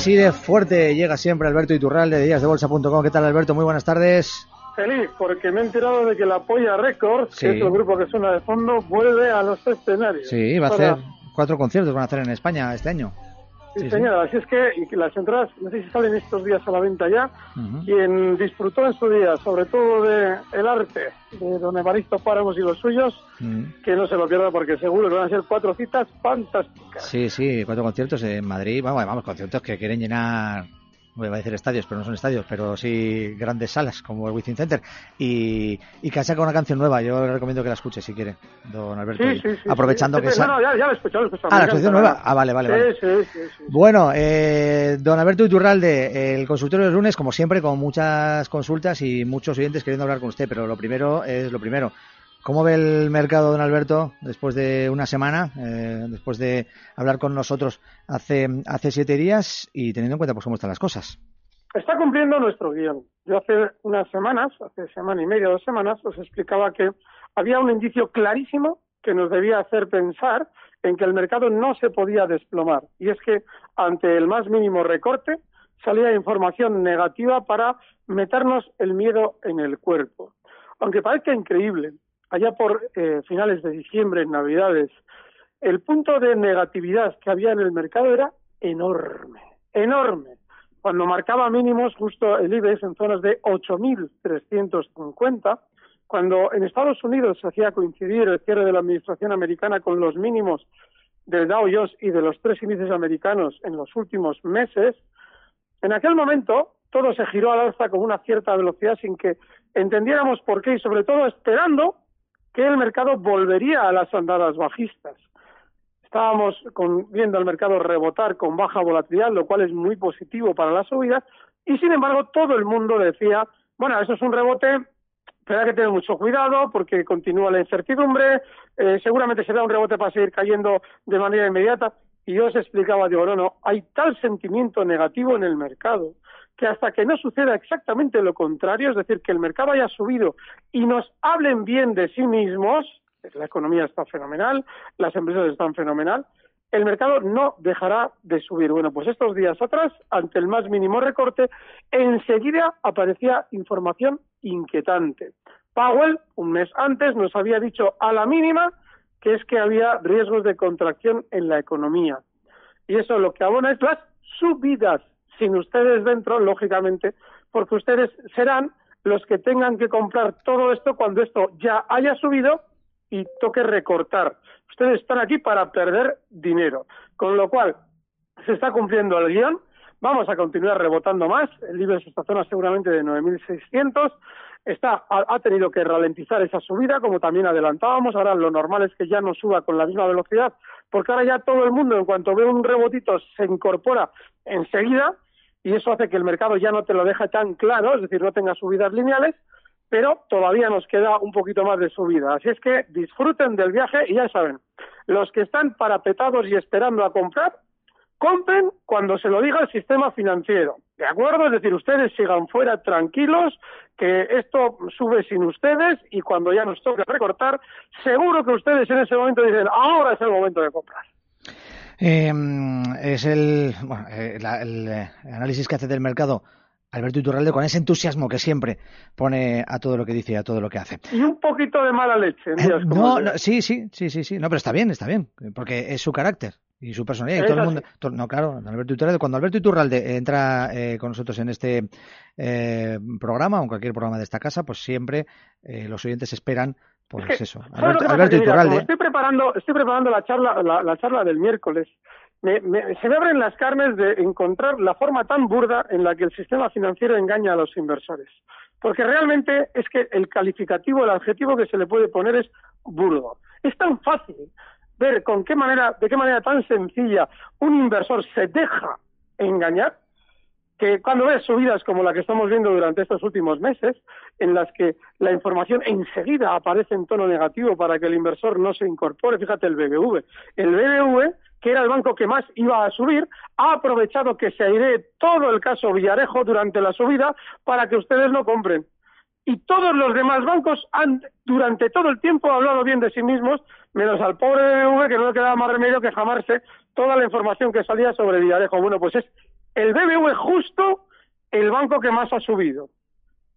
Así de fuerte llega siempre Alberto Iturralde de díasdebolsa.com. ¿Qué tal, Alberto? Muy buenas tardes. Feliz, porque me he enterado de que la Polla Records, que es el grupo que suena de fondo, vuelve a los escenarios. Sí, va a hacer cuatro conciertos, van a hacer en España este año. Sí, señora, así es que las entradas, no sé si salen estos días a la venta ya. Quien disfrutó en su día, sobre todo de el arte de don Evaristo Páramos y los suyos, que no se lo pierda porque seguro que van a ser cuatro citas fantásticas. Sí, sí, cuatro conciertos en Madrid, vamos, vamos, conciertos que quieren llenar voy a decir estadios, pero no son estadios, pero sí grandes salas como el Wizzing Center. Y, y que ha sacado una canción nueva, yo le recomiendo que la escuche si quiere, don Alberto. Sí, sí, sí, aprovechando que... No, no, ya, ya la he escuchado, la he. Ah, la canción nueva. Ah, vale, vale, vale. Sí, sí, sí, Bueno, eh, don Alberto Iturralde, el consultorio del lunes, como siempre, con muchas consultas y muchos oyentes queriendo hablar con usted, pero lo primero es lo primero. ¿Cómo ve el mercado, don Alberto, después de una semana, eh, después de hablar con nosotros hace, siete días y teniendo en cuenta pues, cómo están las cosas? Está cumpliendo nuestro guion. Yo hace unas semanas, hace semana y media, dos semanas, os explicaba que había un indicio clarísimo que nos debía hacer pensar en que el mercado no se podía desplomar. Y es que ante el más mínimo recorte salía información negativa para meternos el miedo en el cuerpo. Aunque parezca increíble, allá por eh, finales de diciembre, en Navidades, el punto de negatividad que había en el mercado era enorme, enorme. Cuando marcaba mínimos justo el IBEX en zonas de 8.350, cuando en Estados Unidos se hacía coincidir el cierre de la administración americana con los mínimos del Dow Jones y de los tres índices americanos en los últimos meses, en aquel momento todo se giró al alza con una cierta velocidad sin que entendiéramos por qué y sobre todo esperando que el mercado volvería a las andadas bajistas. Estábamos con, viendo al mercado rebotar con baja volatilidad, lo cual es muy positivo para la subida, y sin embargo todo el mundo decía, bueno, eso es un rebote, pero hay que tener mucho cuidado porque continúa la incertidumbre, eh, seguramente será un rebote para seguir cayendo de manera inmediata. Y yo os explicaba, digo, no, no, hay tal sentimiento negativo en el mercado que hasta que no suceda exactamente lo contrario, es decir, que el mercado haya subido y nos hablen bien de sí mismos, la economía está fenomenal, las empresas están fenomenal, el mercado no dejará de subir. Bueno, pues estos días atrás, ante el más mínimo recorte, enseguida aparecía información inquietante. Powell, un mes antes, nos había dicho a la mínima que es que había riesgos de contracción en la economía. Y eso lo que abona es las subidas, sin ustedes dentro, lógicamente, porque ustedes serán los que tengan que comprar todo esto cuando esto ya haya subido y toque recortar. Ustedes están aquí para perder dinero. Con lo cual, se está cumpliendo el guion. Vamos a continuar rebotando más. El IBEX esta zona seguramente de 9.600. está, ha, tenido que ralentizar esa subida, como también adelantábamos. Ahora lo normal es que ya no suba con la misma velocidad, porque ahora ya todo el mundo, en cuanto ve un rebotito, se incorpora enseguida y eso hace que el mercado ya no te lo deje tan claro, es decir, no tenga subidas lineales, pero todavía nos queda un poquito más de subida. Así es que disfruten del viaje y ya saben, los que están parapetados y esperando a comprar, compren cuando se lo diga el sistema financiero. ¿De acuerdo? Es decir, ustedes sigan fuera tranquilos, que esto sube sin ustedes y cuando ya nos toque recortar, seguro que ustedes en ese momento dicen, ahora es el momento de comprar. Em, es el, bueno, eh, el, eh, análisis que hace del mercado Alberto Iturralde con ese entusiasmo que siempre pone a todo lo que dice y a todo lo que hace. Y un poquito de mala leche. Eh, no, sí, sí, sí, sí, sí. No, pero está bien, está bien, porque es su carácter y su personalidad. Y todo el mundo, no, claro, Alberto Iturralde, cuando Alberto Iturralde entra eh, con nosotros en este eh, programa o en cualquier programa de esta casa, pues siempre eh, los oyentes esperan pues eso. Alberto, Iturralde. estoy preparando, estoy preparando la charla, la charla del miércoles me, se me abren las carnes de encontrar la forma tan burda en la que el sistema financiero engaña a los inversores. Porque realmente es que el calificativo, el adjetivo que se le puede poner es burdo. Es tan fácil ver con qué manera, de qué manera tan sencilla un inversor se deja engañar que cuando ves subidas como la que estamos viendo durante estos últimos meses, en las que la información enseguida aparece en tono negativo para que el inversor no se incorpore, fíjate el BBV. El BBV que era el banco que más iba a subir, ha aprovechado que se aire todo el caso Villarejo durante la subida para que ustedes no compren. Y todos los demás bancos han, durante todo el tiempo, hablado bien de sí mismos, menos al pobre BBV que no le quedaba más remedio que jamarse toda la información que salía sobre Villarejo. Bueno, pues es el BBV justo el banco que más ha subido.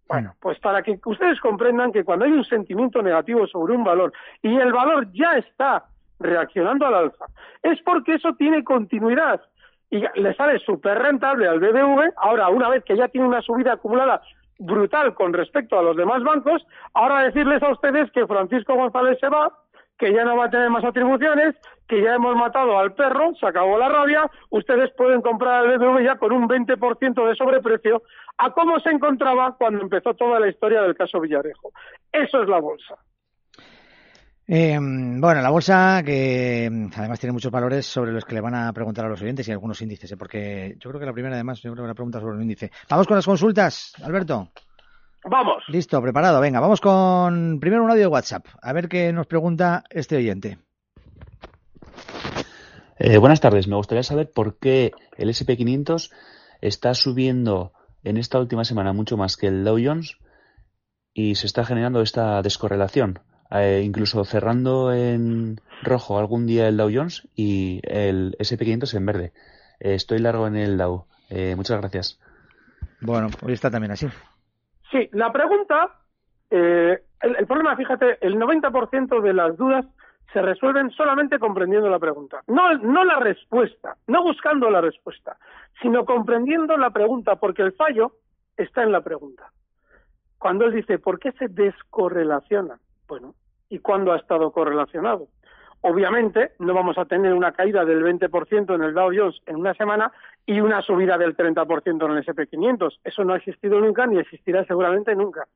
Bueno, pues para que ustedes comprendan que cuando hay un sentimiento negativo sobre un valor y el valor ya está reaccionando al alza, es porque eso tiene continuidad y le sale súper rentable al BBV. Ahora, una vez que ya tiene una subida acumulada brutal con respecto a los demás bancos, ahora decirles a ustedes que Francisco González se va, que ya no va a tener más atribuciones, que ya hemos matado al perro, se acabó la rabia, ustedes pueden comprar al BBV ya con un 20% de sobreprecio a cómo se encontraba cuando empezó toda la historia del caso Villarejo. Eso es la bolsa. Eh, bueno, la bolsa que además tiene muchos valores sobre los que le van a preguntar a los oyentes y algunos índices, ¿eh? porque yo creo que la primera además, yo creo que la pregunta sobre un índice. Vamos con las consultas, Alberto. Vamos. Listo, preparado. Venga, vamos con primero un audio de WhatsApp. A ver qué nos pregunta este oyente. Eh, buenas tardes. Me gustaría saber por qué el SP500 está subiendo en esta última semana mucho más que el Dow Jones y se está generando esta descorrelación. Eh, incluso cerrando en rojo algún día el Dow Jones y el SP500 en verde. Eh, estoy largo en el Dow. Eh, muchas gracias. Bueno, hoy está también así. Sí, la pregunta, el, el, problema, fíjate, el 90% de las dudas se resuelven solamente comprendiendo la pregunta. No, no la respuesta, no buscando la respuesta, sino comprendiendo la pregunta, porque el fallo está en la pregunta. Cuando él dice, ¿por qué se descorrelaciona? Bueno, ¿y cuándo ha estado correlacionado? Obviamente no vamos a tener una caída del 20% en el Dow Jones en una semana y una subida del 30% en el SP500. Eso no ha existido nunca ni existirá seguramente nunca.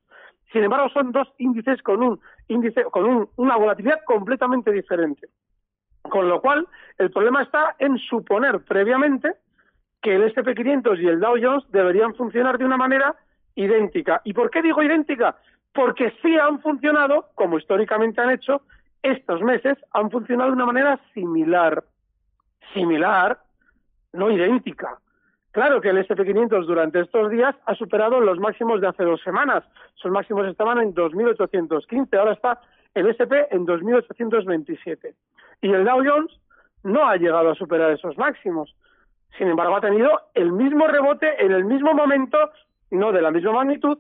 Sin embargo, son dos índices con un índice con una volatilidad completamente diferente. Con lo cual, el problema está en suponer previamente que el SP500 y el Dow Jones deberían funcionar de una manera idéntica. ¿Y por qué digo idéntica? Porque sí han funcionado, como históricamente han hecho, estos meses han funcionado de una manera similar. Similar, no idéntica. Claro que el SP500 durante estos días ha superado los máximos de hace dos semanas. Esos máximos estaban en 2.815, ahora está el SP en 2.827. Y el Dow Jones no ha llegado a superar esos máximos. Sin embargo, ha tenido el mismo rebote en el mismo momento, no de la misma magnitud,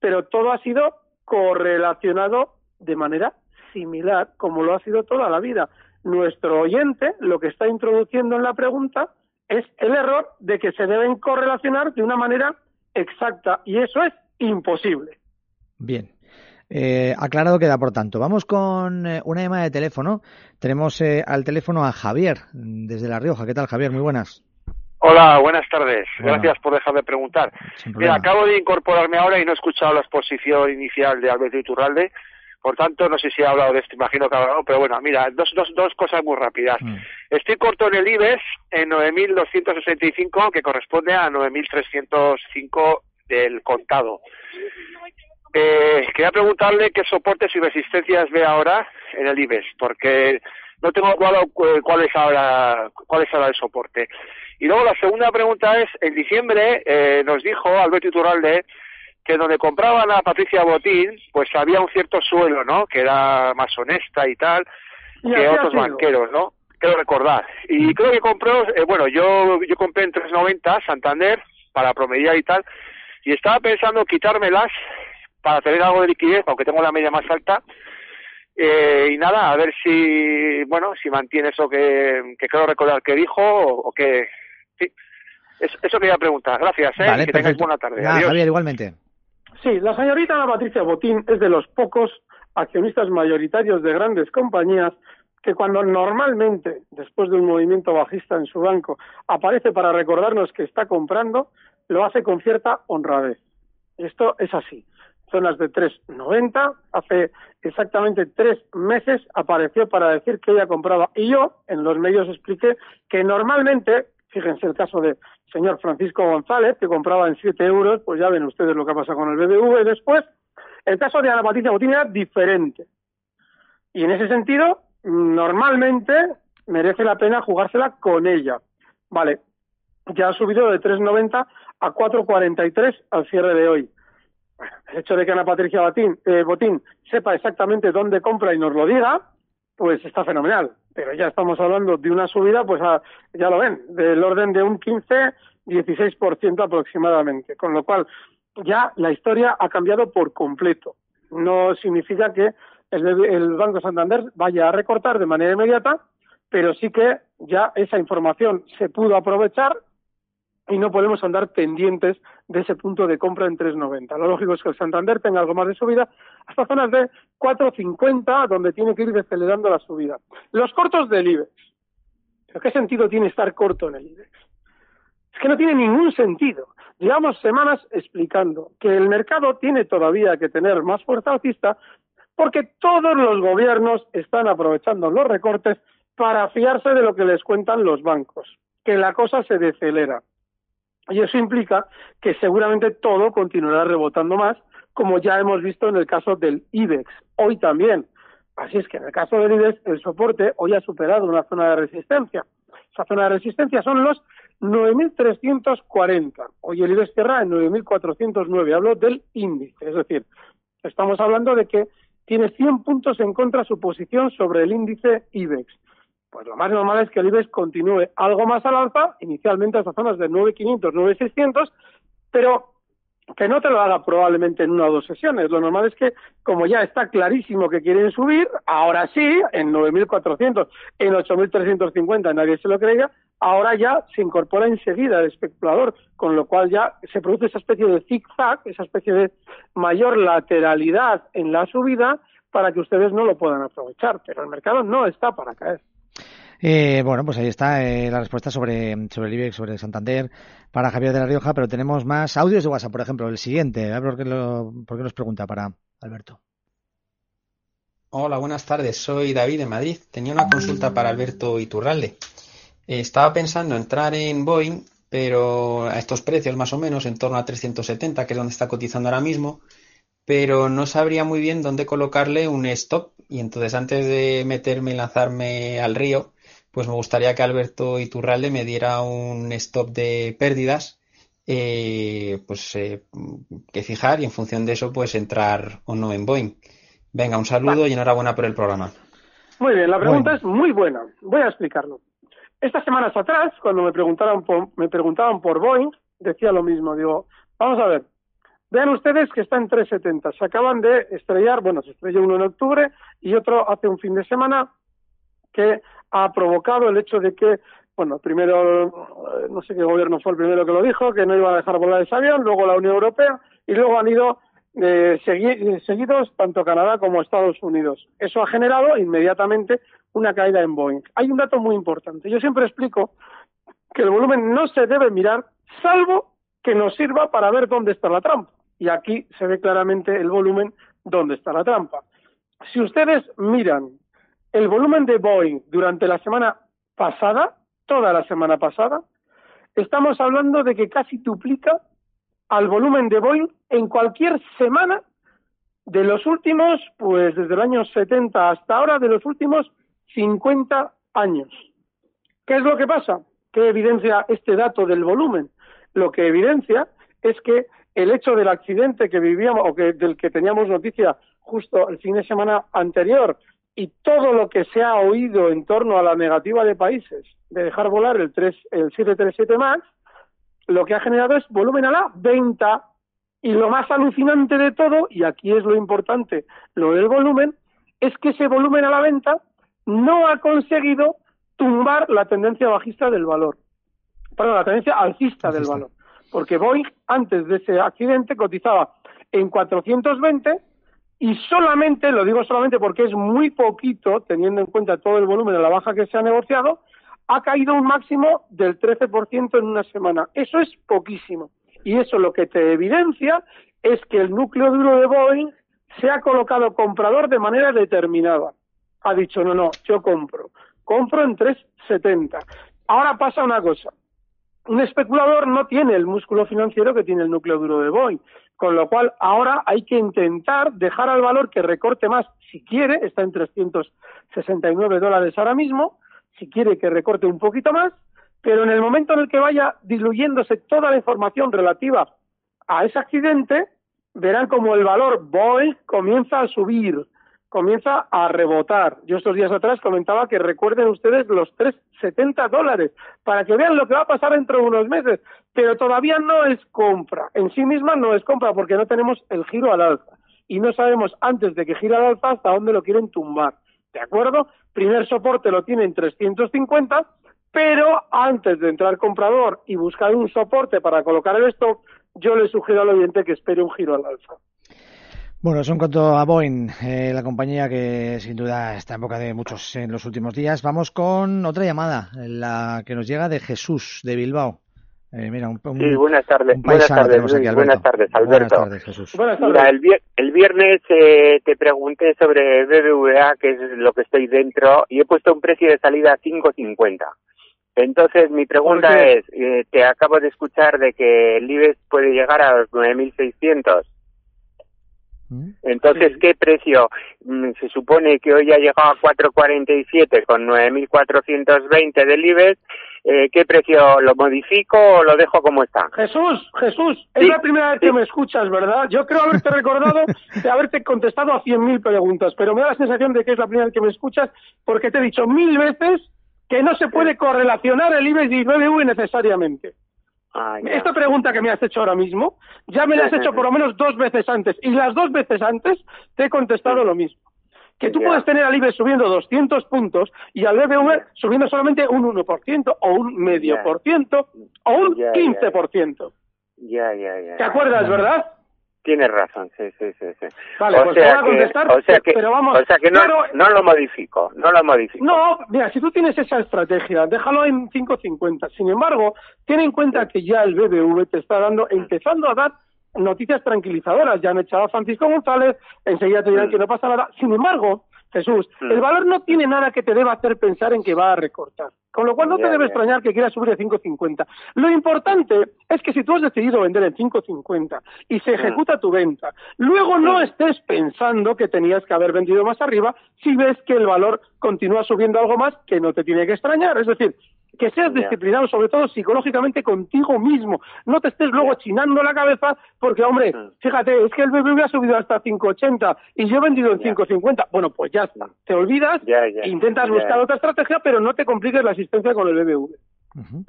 pero todo ha sido correlacionado de manera similar, como lo ha sido toda la vida. Nuestro oyente lo que está introduciendo en la pregunta es el error de que se deben correlacionar de una manera exacta y eso es imposible. Bien. Eh, aclarado queda, por tanto. Vamos con eh, una llamada de teléfono. Tenemos eh, al teléfono a Javier, desde La Rioja. ¿Qué tal, Javier? Muy buenas. Hola, buenas tardes. Gracias por dejarme preguntar. Mira, acabo de incorporarme ahora y no he escuchado la exposición inicial de Alberto Iturralde. Por tanto, no sé si ha hablado de esto, imagino que ha hablado, pero bueno, mira, dos, dos, dos cosas muy rápidas. Mm. Estoy corto en el IBEX en 9.265, que corresponde a 9.305 del contado. Eh, quería preguntarle qué soportes y resistencias ve ahora en el IBEX, porque no tengo claro cuál es ahora, cuál es ahora el soporte. Y luego la segunda pregunta es, en diciembre eh, nos dijo Alberto Iturralde que donde compraban a Patricia Botín, pues había un cierto suelo, ¿no? Que era más honesta y tal, que otros banqueros, ¿no? Quiero recordar. Y mm. creo que compró, eh, bueno, yo, yo compré en 3.90 Santander para promediar y tal, y estaba pensando quitármelas para tener algo de liquidez, aunque tengo la media más alta, eh, y nada, a ver si, bueno, si mantiene eso que, que creo recordar que dijo o, que, sí. Eso, quería preguntar. Gracias, ¿eh? que tengáis buena tarde. Javier, igualmente. Sí, la señorita Ana Patricia Botín es de los pocos accionistas mayoritarios de grandes compañías que cuando normalmente, después de un movimiento bajista en su banco, aparece para recordarnos que está comprando, lo hace con cierta honradez. Esto es así. Zonas de 3,90. Hace exactamente tres meses apareció para decir que ella compraba. Y yo, en los medios, expliqué que normalmente, fíjense el caso de señor Francisco González, que compraba en 7 euros, pues ya ven ustedes lo que pasa con el BBV después. El caso de Ana Patricia Botín era diferente. Y en ese sentido, normalmente merece la pena jugársela con ella. Vale, ya ha subido de 3,90 a 4,43 al cierre de hoy. el hecho de que Ana Patricia eh, Botín sepa exactamente dónde compra y nos lo diga, pues está fenomenal. Pero ya estamos hablando de una subida, pues ya lo ven, del orden de un 15, 16% aproximadamente. Con lo cual, ya la historia ha cambiado por completo. No significa que el, el Banco Santander vaya a recortar de manera inmediata, pero sí que ya esa información se pudo aprovechar y no podemos andar pendientes de ese punto de compra en 3.90. Lo lógico es que el Santander tenga algo más de subida hasta zonas de 4.50, donde tiene que ir decelerando la subida. Los cortos del IBEX. qué sentido tiene estar corto en el IBEX? Es que no tiene ningún sentido. Llevamos semanas explicando que el mercado tiene todavía que tener más fuerza alcista porque todos los gobiernos están aprovechando los recortes para fiarse de lo que les cuentan los bancos, que la cosa se decelera. Y eso implica que seguramente todo continuará rebotando más, como ya hemos visto en el caso del IBEX. Hoy también. Así es que en el caso del IBEX, el soporte hoy ha superado una zona de resistencia. Esa zona de resistencia son los 9.340. Hoy el IBEX cierra en 9.409. Hablo del índice. Es decir, estamos hablando de que tiene 100 puntos en contra su posición sobre el índice IBEX pues lo más normal es que el IBEX continúe algo más al alza, inicialmente hasta zonas de 9.500, 9.600, pero que no te lo haga probablemente en una o dos sesiones. Lo normal es que, como ya está clarísimo que quieren subir, ahora sí, en 9.400, en 8.350, nadie se lo creía, ahora ya se incorpora enseguida el especulador, con lo cual ya se produce esa especie de zigzag, esa especie de mayor lateralidad en la subida para que ustedes no lo puedan aprovechar. Pero el mercado no está para caer. Eh, bueno, pues ahí está eh, la respuesta sobre, sobre el IBEX, sobre Santander, para Javier de la Rioja, pero tenemos más audios de WhatsApp, por ejemplo, el siguiente, a ver por qué, lo, por qué nos pregunta para Alberto. Hola, buenas tardes, soy David de Madrid. Tenía una consulta para Alberto Iturralde. Eh, estaba pensando entrar en Boeing, pero a estos precios más o menos, en torno a 370, que es donde está cotizando ahora mismo, pero no sabría muy bien dónde colocarle un stop. Y entonces antes de meterme y lanzarme al río, pues me gustaría que Alberto Iturralde me diera un stop de pérdidas, eh, pues eh, que fijar y en función de eso pues entrar o no en Boeing. Venga, un saludo y enhorabuena por el programa. Muy bien, la pregunta es muy buena. Voy a explicarlo. Estas semanas atrás, cuando me preguntaban por, me preguntaban por Boeing, decía lo mismo. Digo, vamos a ver, vean ustedes que está en 370. Se acaban de estrellar, bueno, se estrelló uno en octubre y otro hace un fin de semana que ha provocado el hecho de que, bueno, primero, eh, no sé qué gobierno fue el primero que lo dijo, que no iba a dejar volar ese avión, luego la Unión Europea, y luego han ido eh, seguidos tanto Canadá como Estados Unidos. Eso ha generado inmediatamente una caída en Boeing. Hay un dato muy importante. Yo siempre explico que el volumen no se debe mirar salvo que nos sirva para ver dónde está la trampa. Y aquí se ve claramente el volumen dónde está la trampa. Si ustedes miran el volumen de Boeing durante la semana pasada, toda la semana pasada, estamos hablando de que casi duplica al volumen de Boeing en cualquier semana de los últimos, pues desde el año 70 hasta ahora, de los últimos 50 años. ¿Qué es lo que pasa? ¿Qué evidencia este dato del volumen? Lo que evidencia es que el hecho del accidente que vivíamos o que, del que teníamos noticia justo el fin de semana anterior y todo lo que se ha oído en torno a la negativa de países de dejar volar el, 3, el 737 MAX, lo que ha generado es volumen a la venta. Y lo más alucinante de todo, y aquí es lo importante, lo del volumen, es que ese volumen a la venta no ha conseguido tumbar la tendencia bajista del valor. Perdón, la tendencia alcista del valor. Porque Boeing, antes de ese accidente, cotizaba en 420 y solamente, lo digo solamente porque es muy poquito, teniendo en cuenta todo el volumen de la baja que se ha negociado, ha caído un máximo del 13% en una semana. Eso es poquísimo. Y eso lo que te evidencia es que el núcleo duro de Boeing se ha colocado comprador de manera determinada. Ha dicho, no, no, yo compro. Compro en 3,70. Ahora pasa una cosa. Un especulador no tiene el músculo financiero que tiene el núcleo duro de Boeing. Con lo cual, ahora hay que intentar dejar al valor que recorte más, si quiere, está en 369 dólares ahora mismo, si quiere que recorte un poquito más, pero en el momento en el que vaya diluyéndose toda la información relativa a ese accidente, verán como el valor Boeing comienza a subir, comienza a rebotar. Yo estos días atrás comentaba que recuerden ustedes los 3,70 dólares para que vean lo que va a pasar dentro de unos meses, pero todavía no es compra. En sí misma no es compra porque no tenemos el giro al alza y no sabemos antes de que gira al alza hasta dónde lo quieren tumbar. ¿De acuerdo? Primer soporte lo tiene en 350, pero antes de entrar comprador y buscar un soporte para colocar el stock, yo le sugiero al oyente que espere un giro al alza. Bueno, eso en cuanto a Boeing, eh, la compañía que sin duda está en boca de muchos en los últimos días. Vamos con otra llamada, la que nos llega de Jesús, de Bilbao. Eh, mira, un, sí, buenas tardes. buenas tardes, buenas tardes, Alberto. Buenas tardes, Jesús. Mira, el, viernes eh, te pregunté sobre BBVA, que es lo que estoy dentro, y he puesto un precio de salida a 5.50. Entonces, mi pregunta es, eh, te acabo de escuchar de que el IBEX puede llegar a los 9.600. Entonces, ¿qué precio? Mm, se supone que hoy ha llegado a 4.47 con 9.420 del IBEX eh, ¿qué precio lo modifico o lo dejo como está? Jesús, Jesús, es la primera vez que me escuchas, ¿verdad? Yo creo haberte recordado de haberte contestado a 100.000 preguntas, pero me da la sensación de que es la primera vez que me escuchas porque te he dicho mil veces que no se puede correlacionar el IBEX y 9V Esta pregunta que me has hecho ahora mismo, ya me la has hecho por lo menos dos veces antes, y las dos veces antes te he contestado lo mismo que tú puedes tener al IBEX subiendo 200 puntos y al BBV subiendo solamente un 1% o un medio por ciento o un 15%. Ya, ya, ya. ¿Te acuerdas, verdad? Tienes razón, sí, sí, sí. sí. Vale, pues te voy a contestar, o sea que, pero vamos... O sea que no, no lo modifico, no lo modifico. No, mira, si tú tienes esa estrategia, déjalo en 5.50. Sin embargo, ten en cuenta que ya el BBV te está dando, empezando a dar noticias tranquilizadoras. Ya han echado a Francisco González, enseguida te dirán mm. que no pasa nada. Sin embargo, Jesús, mm. el valor no tiene nada que te deba hacer pensar en que va a recortar. Con lo cual no te debe extrañar que quiera subir de 5.50. Lo importante es que si tú has decidido vender en 5.50 y se mm. ejecuta tu venta, luego no estés pensando que tenías que haber vendido más arriba si ves que el valor continúa subiendo algo más que no te tiene que extrañar. Es decir, que seas disciplinado, sobre todo psicológicamente contigo mismo. No te estés luego chinando la cabeza porque, hombre, fíjate, es que el BBV ha subido hasta 5,80 y yo he vendido en 5,50. Bueno, pues ya está. Te olvidas, intentas buscar otra estrategia, pero no te compliques la asistencia con el BBV.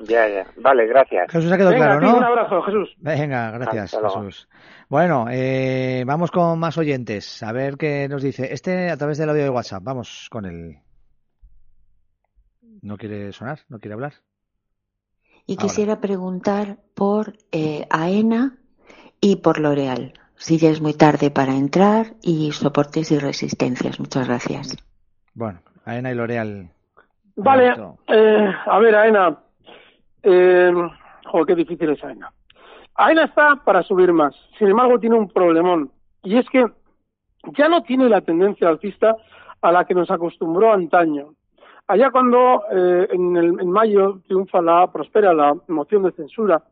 Ya, ya. Vale, gracias. Jesús ha quedado claro, ¿no? Un abrazo, Jesús. Venga, gracias, Jesús. Bueno, eh, vamos con más oyentes. A ver qué nos dice. Este a través del audio de WhatsApp. Vamos con él. ¿No quiere sonar? ¿No quiere hablar? Y quisiera preguntar por eh, AENA y por L'Oreal. Si ya es muy tarde para entrar y soportes y resistencias. Muchas gracias. Bueno, AENA y L'Oreal. Vale, eh, a ver, AENA. Eh, joder, qué difícil es AENA. AENA está para subir más. Sin embargo, tiene un problemón. Y es que ya no tiene la tendencia alcista a la que nos acostumbró antaño. Allá cuando eh, en, en mayo triunfa la, prospera la moción de censura,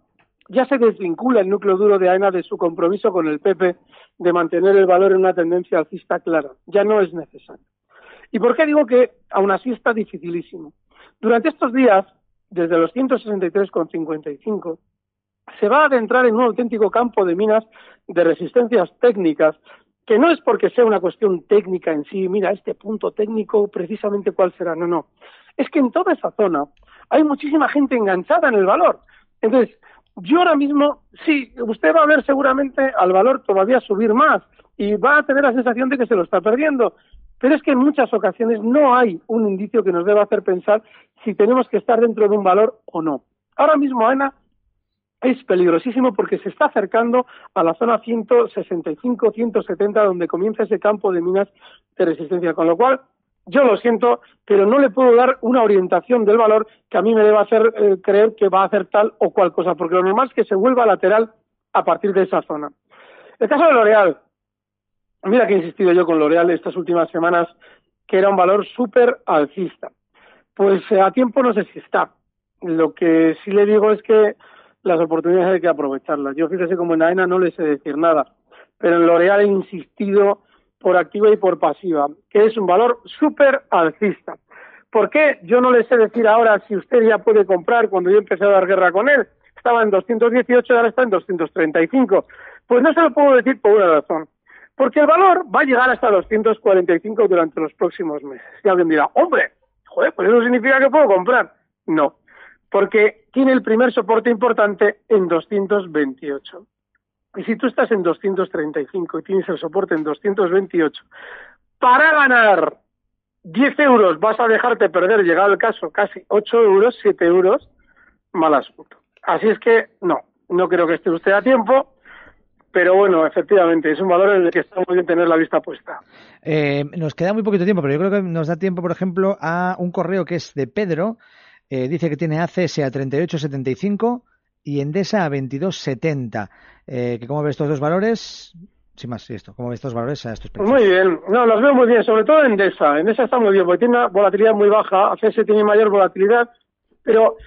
ya se desvincula el núcleo duro de AENA de su compromiso con el PP de mantener el valor en una tendencia alcista clara. Ya no es necesario. ¿Y por qué digo que aún así está dificilísimo? Durante estos días, desde los 163,55, se va a adentrar en un auténtico campo de minas de resistencias técnicas, que no es porque sea una cuestión técnica en sí, mira, este punto técnico precisamente cuál será, no, no. Es que en toda esa zona hay muchísima gente enganchada en el valor. Entonces, yo ahora mismo, sí, usted va a ver seguramente al valor todavía subir más y va a tener la sensación de que se lo está perdiendo. Pero es que en muchas ocasiones no hay un indicio que nos deba hacer pensar si tenemos que estar dentro de un valor o no. Ahora mismo, Ana, es peligrosísimo porque se está acercando a la zona 165-170 donde comienza ese campo de minas de resistencia, con lo cual yo lo siento, pero no le puedo dar una orientación del valor que a mí me deba hacer eh, creer que va a hacer tal o cual cosa, porque lo normal es que se vuelva lateral a partir de esa zona. El caso de L'Oreal, mira que he insistido yo con L'Oreal estas últimas semanas, que era un valor súper alcista. Pues eh, a tiempo no sé si está. Lo que sí le digo es que las oportunidades hay que aprovecharlas. Yo fíjese como en AENA no le sé decir nada, pero en L'Oreal he insistido por activa y por pasiva, que es un valor súper alcista. ¿Por qué? Yo no le sé decir ahora si usted ya puede comprar cuando yo empecé a dar guerra con él. Estaba en 218 y ahora está en 235. Pues no se lo puedo decir por una razón. Porque el valor va a llegar hasta 245 durante los próximos meses. Y alguien dirá, hombre, joder, pues eso significa que puedo comprar. No, porque tiene el primer soporte importante en 228. Y si tú estás en 235 y tienes el soporte en 228, para ganar 10 euros vas a dejarte perder, llegado el caso, casi 8 euros, 7 euros, mal asunto. Así es que no, no creo que esté usted a tiempo, pero bueno, efectivamente, es un valor en el que está muy bien tener la vista puesta. Eh, nos queda muy poquito tiempo, pero yo creo que nos da tiempo, por ejemplo, a un correo que es de Pedro, eh, dice que tiene ACS a 38.75 y Endesa a 22.70. Eh, ¿Cómo ves estos dos valores? Sin más, esto. ¿Cómo ves estos valores a estos precios? Muy bien. No, los veo muy bien, sobre todo Endesa. Endesa está muy bien porque tiene una volatilidad muy baja. ACS tiene mayor volatilidad. Pero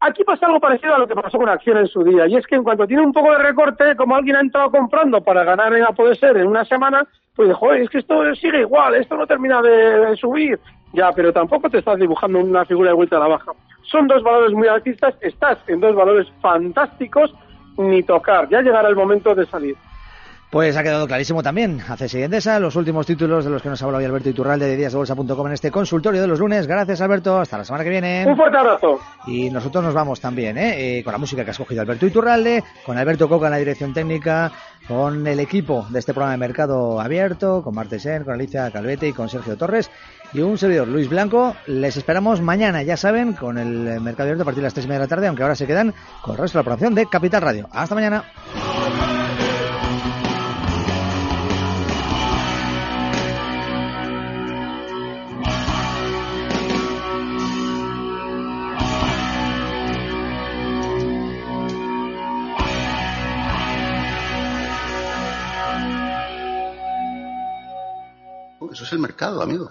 aquí pasa algo parecido a lo que pasó con Acción en su día. Y es que en cuanto tiene un poco de recorte, como alguien ha entrado comprando para ganar en a poder ser en una semana, pues joder, es que esto sigue igual, esto no termina de subir. Ya, pero tampoco te estás dibujando una figura de vuelta a la baja. Son dos valores muy altistas, estás en dos valores fantásticos, ni tocar. Ya llegará el momento de salir. Pues ha quedado clarísimo también. Hace Endesa, los últimos títulos de los que nos ha hablado hoy Alberto Iturralde de díasdebolsa.com en este consultorio de los lunes. Gracias, Alberto. Hasta la semana que viene. Un fuerte abrazo. Y nosotros nos vamos también, ¿eh? eh con la música que ha escogido Alberto Iturralde, con Alberto Coca en la dirección técnica, con el equipo de este programa de Mercado Abierto, con Martesen, con Alicia Calvete y con Sergio Torres y un servidor, Luis Blanco. Les esperamos mañana, ya saben, con el Mercado Abierto a partir de las 3 y media de la tarde, aunque ahora se quedan con el resto de la programación de Capital Radio. Hasta mañana. Eso es el mercado, amigo.